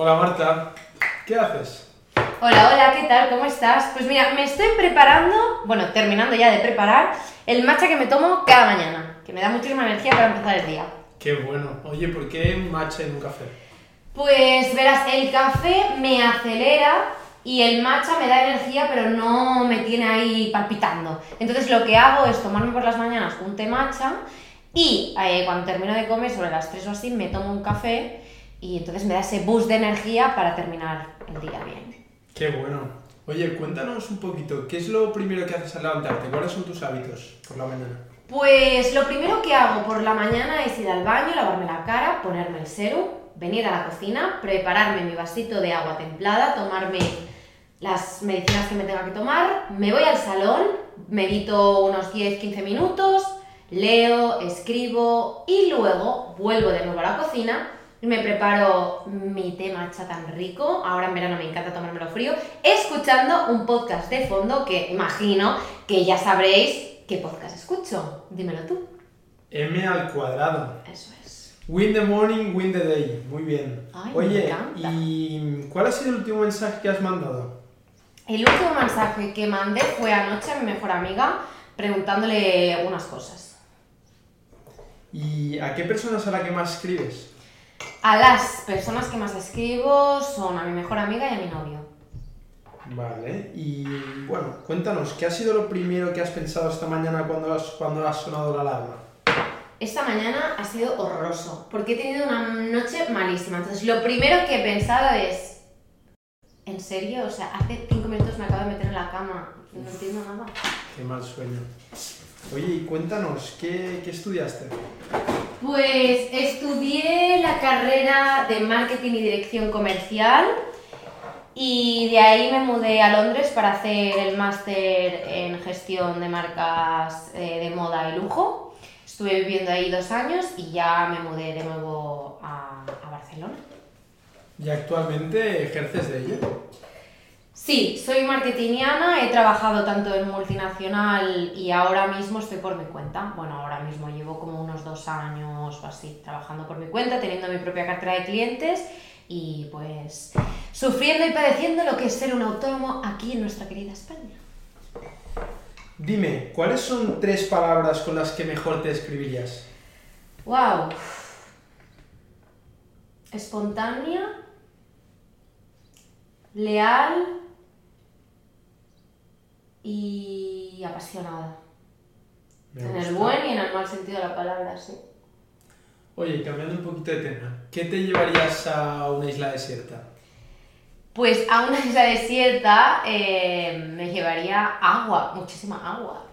Hola Marta, ¿qué haces? Hola, hola, ¿qué tal? ¿Cómo estás? Pues mira, me estoy preparando, bueno, terminando ya de preparar, el matcha que me tomo cada mañana, que me da muchísima energía para empezar el día. Qué bueno. Oye, ¿por qué matcha en un café? Pues verás, el café me acelera y el matcha me da energía, pero no me tiene ahí palpitando. Entonces lo que hago es tomarme por las mañanas un té matcha y eh, cuando termino de comer, sobre las 3 o así, me tomo un café y entonces me da ese boost de energía para terminar el día bien. Qué bueno. Oye, cuéntanos un poquito, ¿qué es lo primero que haces al levantarte? ¿Cuáles son tus hábitos por la mañana? Pues lo primero que hago por la mañana es ir al baño, lavarme la cara, ponerme el serum, venir a la cocina, prepararme mi vasito de agua templada, tomarme las medicinas que me tenga que tomar, me voy al salón, medito unos 10-15 minutos, leo, escribo y luego vuelvo de nuevo a la cocina me preparo mi té matcha tan rico, ahora en verano me encanta tomármelo frío, escuchando un podcast de fondo que imagino que ya sabréis qué podcast escucho. Dímelo tú. M al cuadrado. Eso es. Win the morning, win the day. Muy bien. Ay, Oye. ¿y cuál ha sido el último mensaje que has mandado? El último mensaje que mandé fue anoche a mi mejor amiga preguntándole unas cosas. ¿Y a qué personas a la que más escribes? A las personas que más escribo son a mi mejor amiga y a mi novio. Vale, y bueno, cuéntanos, ¿qué ha sido lo primero que has pensado esta mañana cuando has, cuando has sonado la alarma? Esta mañana ha sido horroroso porque he tenido una noche malísima. Entonces, lo primero que he pensado es: ¿En serio? O sea, hace cinco minutos me acabo de meter en la cama. No entiendo nada. Qué mal sueño. Oye, y cuéntanos, ¿qué, qué estudiaste? Pues estudié la carrera de marketing y dirección comercial y de ahí me mudé a Londres para hacer el máster en gestión de marcas eh, de moda y lujo. Estuve viviendo ahí dos años y ya me mudé de nuevo a, a Barcelona. ¿Y actualmente ejerces de ello? Sí, soy marketingiana, he trabajado tanto en multinacional y ahora mismo estoy por mi cuenta. Bueno, ahora mismo llevo como unos dos años o así trabajando por mi cuenta, teniendo mi propia cartera de clientes y pues sufriendo y padeciendo lo que es ser un autónomo aquí en nuestra querida España. Dime, ¿cuáles son tres palabras con las que mejor te describirías? ¡Wow! Espontánea, leal y apasionada. Me En el buen y en el mal sentido de la palabra, sí. Oye, cambiando un poquito de tema, ¿qué te llevarías a una isla desierta? Pues a una isla desierta eh, me llevaría agua, muchísima agua.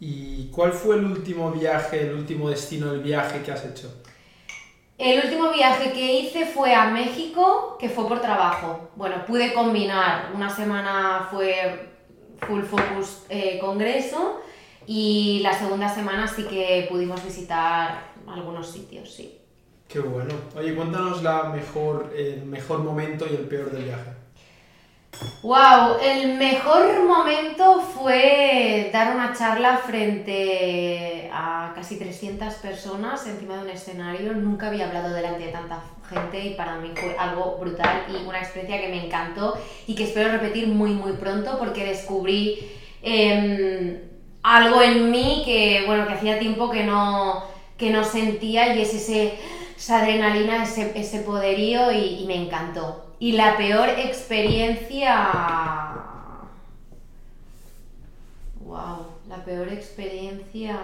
¿Y cuál fue el último viaje, el último destino del viaje que has hecho? El último viaje que hice fue a México, que fue por trabajo. Bueno, pude combinar. Una semana fue full focus eh, congreso y la segunda semana sí que pudimos visitar algunos sitios, sí. Qué bueno. Oye, cuéntanos la mejor, el mejor momento y el peor del viaje. Wow, el mejor momento fue dar una charla frente a casi 300 personas encima de un escenario. Nunca había hablado delante de tanta gente y para mí fue algo brutal y una experiencia que me encantó y que espero repetir muy muy pronto porque descubrí em, algo en mí que bueno que hacía tiempo que no, que no sentía y es ese, esa adrenalina, ese, ese poderío y, y me encantó. Y la peor experiencia... Wow, la peor experiencia...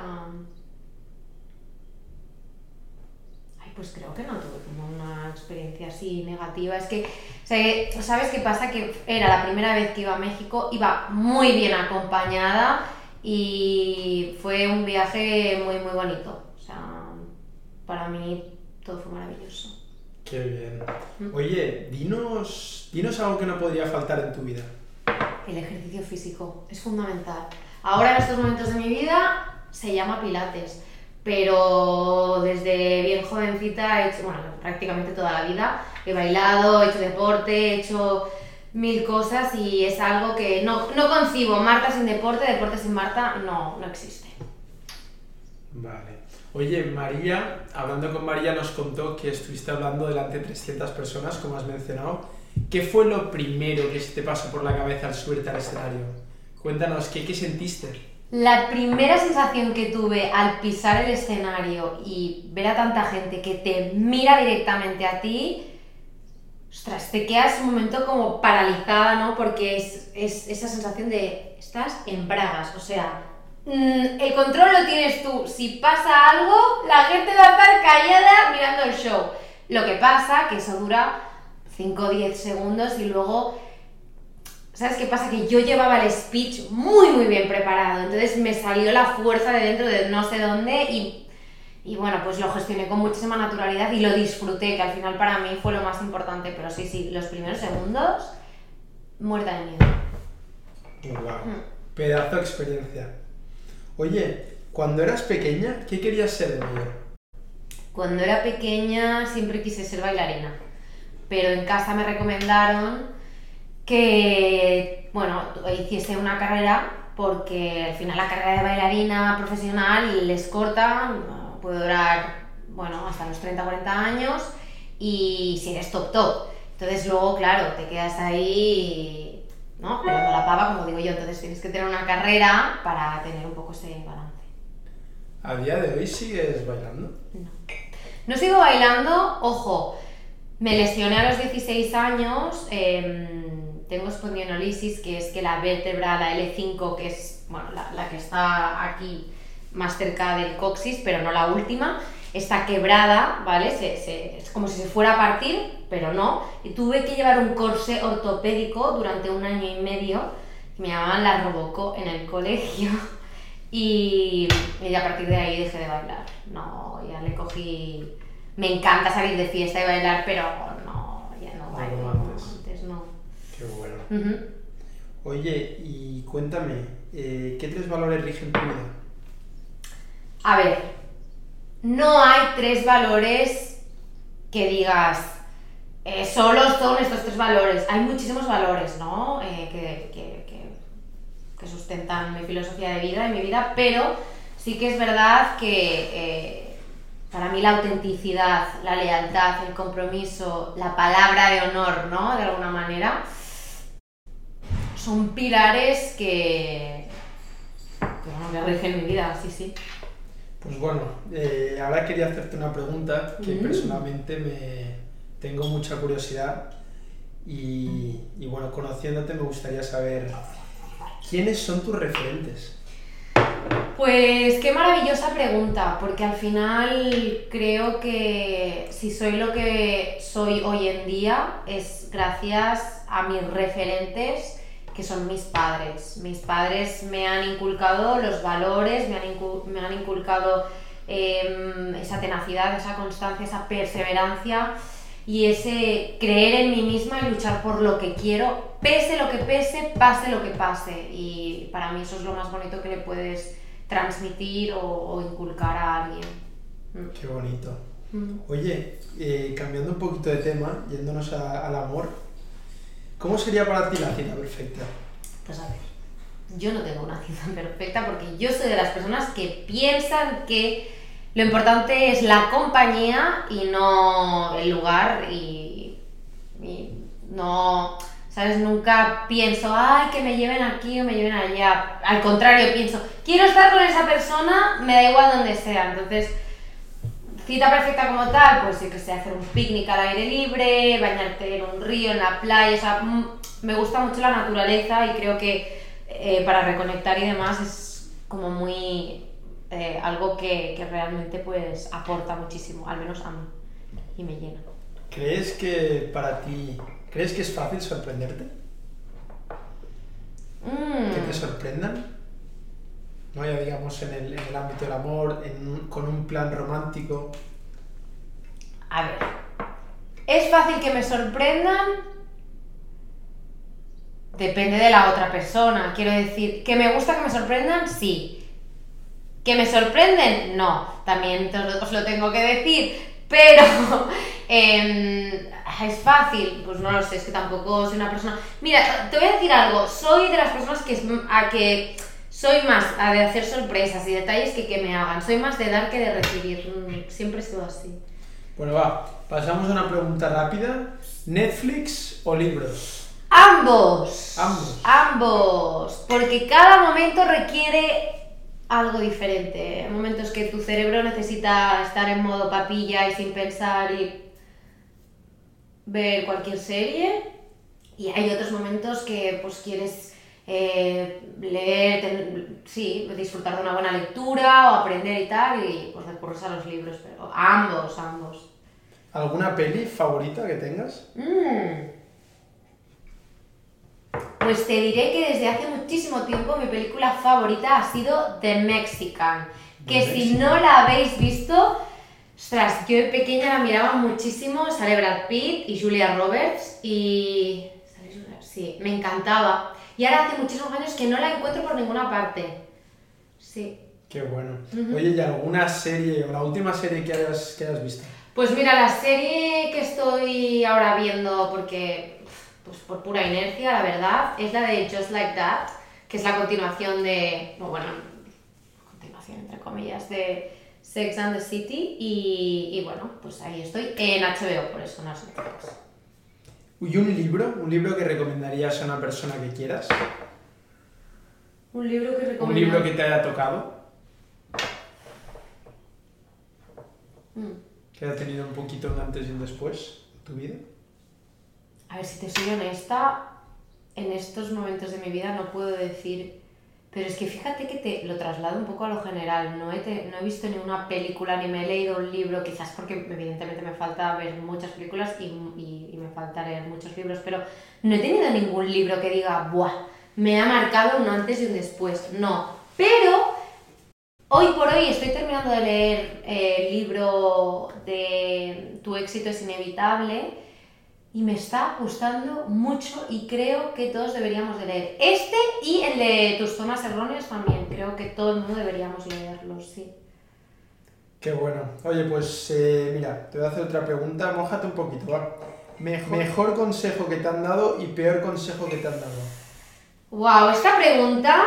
Ay, pues creo que no tuve como una experiencia así negativa. Es que, o sea, ¿sabes qué pasa? Que era la primera vez que iba a México, iba muy bien acompañada y fue un viaje muy, muy bonito. O sea, para mí todo fue maravilloso. Qué bien. Mm. Oye, dinos, dinos algo que no podría faltar en tu vida. El ejercicio físico es fundamental. Ahora en estos momentos de mi vida se llama Pilates, pero desde bien jovencita he hecho, bueno, prácticamente toda la vida, he bailado, he hecho deporte, he hecho mil cosas y es algo que no, no concibo. Marta sin deporte, deporte sin Marta, no, no existe. Vale. Oye, María, hablando con María, nos contó que estuviste hablando delante de 300 personas, como has mencionado. ¿Qué fue lo primero que se te pasó por la cabeza al subirte al escenario? Cuéntanos, ¿qué, qué sentiste? La primera sensación que tuve al pisar el escenario y ver a tanta gente que te mira directamente a ti, ostras, te quedas un momento como paralizada, ¿no? Porque es, es esa sensación de estás en bragas, o sea, mm, el control lo tienes tú. Si pasa algo, la gente va a estar callada mirando el show. Lo que pasa, que eso dura 5 o 10 segundos y luego ¿Sabes qué pasa? Que yo llevaba el speech muy, muy bien preparado. Entonces me salió la fuerza de dentro de no sé dónde y, y, bueno, pues lo gestioné con muchísima naturalidad y lo disfruté, que al final para mí fue lo más importante. Pero sí, sí, los primeros segundos, muerta de miedo. Wow. Pedazo de experiencia. Oye, cuando eras pequeña, ¿qué querías ser de mayor? Cuando era pequeña siempre quise ser bailarina. Pero en casa me recomendaron que, bueno, hiciese una carrera porque al final la carrera de bailarina profesional les corta, puede durar, bueno, hasta los 30, 40 años y si eres top top. Entonces luego, claro, te quedas ahí, ¿no? La pava, como digo yo, entonces tienes que tener una carrera para tener un poco ese balance. ¿A día de hoy sigues bailando? No. No sigo bailando, ojo, me lesioné a los 16 años. Eh, tengo espondilolisis, que es que la vértebra, la L5, que es bueno, la, que está aquí más cerca del coxis, pero no la última, está quebrada, ¿vale? es como si se fuera a partir, pero no. Y tuve que llevar un corsé ortopédico durante un año y medio, que me llamaban la Roboco en el colegio. Y, y, a partir de ahí dejé de bailar. No, ya le cogí... Me encanta salir de fiesta y bailar, pero no, ya no bailo. antes no. Qué bueno. Oye, y cuéntame, eh, ¿qué tres valores rigen tu vida? A ver, no hay tres valores que digas, eh, solo son estos tres valores. Hay muchísimos valores, ¿no? Eh, que, que, que, sustentan mi filosofía de vida y mi vida, pero sí que es verdad que para mí la autenticidad, la lealtad, el compromiso, la palabra de honor, ¿no? De alguna manera, son pilares que, que, me rigen mi vida, sí, sí. Pues bueno, eh, ahora quería hacerte una pregunta que personalmente me tengo mucha curiosidad y, y, bueno, conociéndote me gustaría saber quiénes son tus referentes. Pues qué maravillosa pregunta, porque al final creo que si soy lo que soy hoy en día es gracias a mis referentes que son mis padres. Mis padres me han inculcado los valores, me han, inculcado em, esa tenacidad, esa constancia, esa perseverancia y ese creer en mí misma y luchar por lo que quiero, pese lo que pese, pase lo que pase. Y para mí eso es lo más bonito que le puedes transmitir o, inculcar a alguien. Mm. Qué bonito. Mm. Oye, eh, cambiando un poquito de tema, yéndonos al amor, ¿Cómo sería para ti la cita perfecta? Pues a ver, yo no tengo una cita perfecta porque yo soy de las personas que piensan que lo importante es la compañía y no el lugar y, no, ¿sabes? Nunca pienso, ay, que me lleven aquí o me lleven allá. Al contrario, pienso, quiero estar con esa persona, me da igual donde sea. Entonces, Cita perfecta como tal, pues sí que sé, hacer un picnic al aire libre, bañarte en un río, en la playa, o sea, mm, me gusta mucho la naturaleza y creo que eh, para reconectar y demás es como muy eh, algo que, que, realmente pues aporta muchísimo, al menos a mí, y me llena. ¿Crees que para ti, crees que es fácil sorprenderte? ¿Que te mm. sorprendan? ¿No? ya digamos en el, ámbito del amor, con un plan romántico. A ver, ¿es fácil que me sorprendan? Depende de la otra persona. Quiero decir, ¿que me gusta que me sorprendan? Sí. ¿Que me sorprenden? No. También os lo tengo que decir. Pero em, es fácil, pues no lo sé, es que tampoco soy una persona. Mira, te voy a decir algo, soy de las personas que, a que Soy más a de hacer sorpresas y detalles que que me hagan. Soy más de dar que de recibir. Mm, Siempre he sido así. Bueno, va, pasamos a una pregunta rápida. ¿Netflix o libros? Ambos. Ambos. Ambos. Porque cada momento requiere algo diferente. Hay momentos que tu cerebro necesita estar en modo papilla y sin pensar y ver cualquier serie. Y hay otros momentos que pues quieres eh, leer, ten- sí, disfrutar de una buena lectura o aprender y tal, y pues recurres a los libros, pero ambos, ambos. ¿Alguna peli favorita que tengas? Mm. Pues te diré que desde hace muchísimo tiempo mi película favorita ha sido The Mexican. Que The si Mexican. no la habéis visto, ostras, yo de pequeña la miraba muchísimo. Sale Brad Pitt y Julia Roberts y. Sí, me encantaba. Y ahora hace muchísimos años que no la encuentro por ninguna parte. Sí. Qué bueno. Ujú. Oye, ¿y alguna serie o la última serie que hayas, que hayas visto? Pues mira, la serie que estoy ahora viendo, porque pues por pura inercia, la verdad, es la de Just Like That, que es la continuación de, bueno, continuación entre comillas, de Sex and the City, y, y bueno, pues ahí estoy en HBO, por eso no es Netflix. ¿Y un libro? ¿Un libro que recomendarías a una persona que quieras? Un libro que ¿Un recomiendo. libro que te haya tocado? Mm. ¿Que haya tenido un poquito un antes y un después en tu vida? A ver, si te soy honesta, en estos momentos de mi vida no puedo decir, pero es que fíjate que te lo traslado un poco a lo general. No he, te- no he visto ni una película ni me he leído un libro, quizás porque evidentemente me falta ver muchas películas y, y- y me falta leer muchos libros, pero no he tenido ningún libro que diga, ¡buah! Me ha marcado un antes y un después. No. Pero Hoy por hoy estoy terminando de leer eh, el libro de Tu éxito es inevitable y me está gustando mucho y creo que todos deberíamos de leer este y el de Tus tomas erróneas también. Creo que todo el mundo deberíamos leerlos, sí. Qué bueno. Oye, pues eh, mira, te voy a hacer otra pregunta. Mójate un poquito, ¿va? Mejor, mejor consejo que te han dado y peor consejo que te han dado. Wow, esta pregunta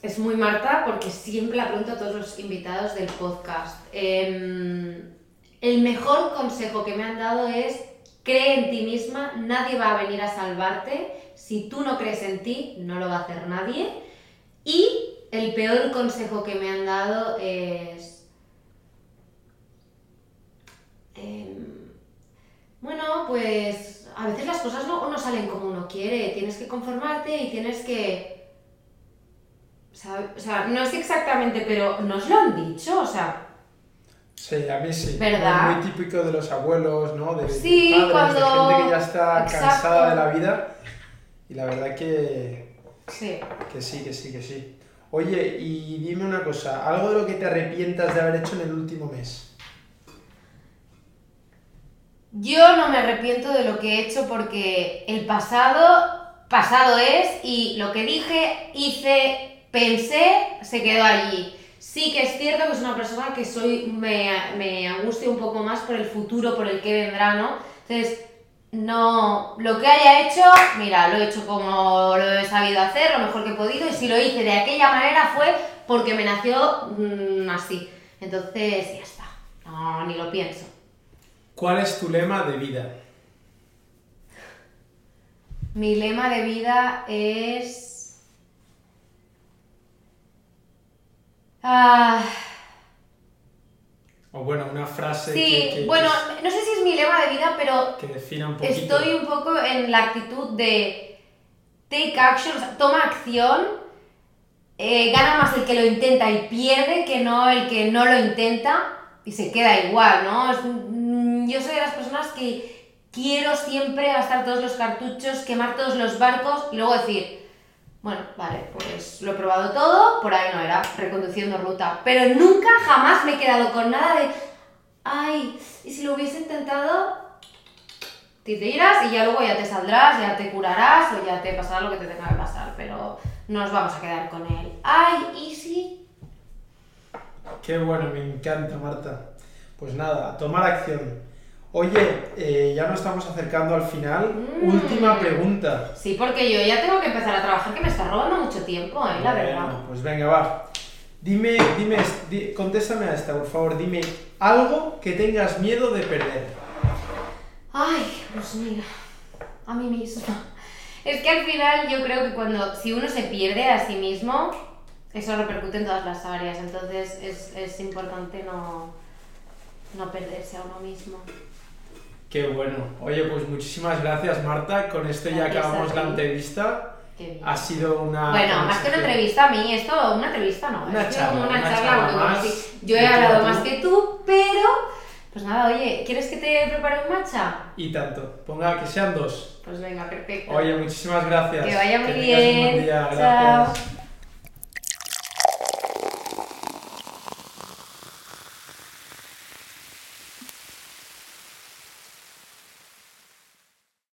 es muy Marta porque siempre la pregunto a todos los invitados del podcast. Em, el mejor consejo que me han dado es cree en ti misma, nadie va a venir a salvarte. Si tú no crees en ti, no lo va a hacer nadie. Y el peor consejo que me han dado es... em, bueno, pues a veces las cosas no, no salen como uno quiere, tienes que conformarte y tienes que... O sea, no sé exactamente, pero nos lo han dicho, o sea, Sí, a mí sí. ¿Verdad? Es muy típico de los abuelos, ¿no? De, de Sí, padres, cuando- de gente que ya está Exacto. cansada de la vida. Y la verdad que, sí. que sí, que sí, que sí. Oye, y dime una cosa, ¿algo de lo que te arrepientas de haber hecho en el último mes? Yo no me arrepiento de lo que he hecho porque el pasado, pasado es y lo que dije, hice, pensé, se quedó allí. Sí que es cierto que es una persona que soy, me, me angustia un poco más por el futuro, por el que vendrá, ¿no? Entonces, no, lo que haya hecho, mira, lo he hecho como lo he sabido hacer, lo mejor que he podido, y si lo hice de aquella manera fue porque me nació mm, así. Entonces, ya está, no, ni lo pienso. ¿Cuál es tu lema de vida? Mi lema de vida es... Ah, O bueno, una frase sí, que, que- bueno, no sé si es mi lema de vida, pero que defina un poquito. estoy un poco en la actitud de take action, o sea, toma acción, eh, gana más el que lo intenta y pierde que no el que no lo intenta y se queda igual, ¿no? Es- mm, yo soy de las personas que quiero siempre gastar todos los cartuchos, quemar todos los barcos y luego decir, bueno, vale, pues lo he probado todo, por ahí no era, reconduciendo ruta, pero nunca jamás me he quedado con nada de, ay, y si lo hubiese intentado, te tiras y ya luego ya te saldrás, ya te curarás o ya te pasará lo que te tenga que pasar, pero no nos vamos a quedar con él. Ay, ¿y si? Qué bueno, me encanta, Marta. Pues nada, tomar acción. Oye, eh, ya nos estamos acercando al final. Mm. Última pregunta. Sí, porque yo ya tengo que empezar a trabajar, que me está robando mucho tiempo, ¿eh? La verdad. Pues venga, va. Dime, dime, di- contéstame a esta, por favor. Dime algo que tengas miedo de perder. Ay, pues mira, a mí misma. Es que al final yo creo que cuando, si uno se pierde a sí mismo, eso repercute en todas las áreas, entonces es, es importante no, no perderse a uno mismo. Qué bueno. Oye, pues muchísimas gracias, Marta. Con esto ya Gracias acabamos la entrevista. Bien. Ha sido una. Bueno, más que una entrevista a mí, esto, una entrevista no, Una como charla, una, una charla, charla más sí, yo he hablado tú. más que tú, pero, pues nada, oye, ¿quieres que te prepare un matcha? Y tanto. Ponga que sean dos. Pues venga, perfecto. Oye, muchísimas gracias. que vaya muy tengas un buen bien. día. Chao. Gracias.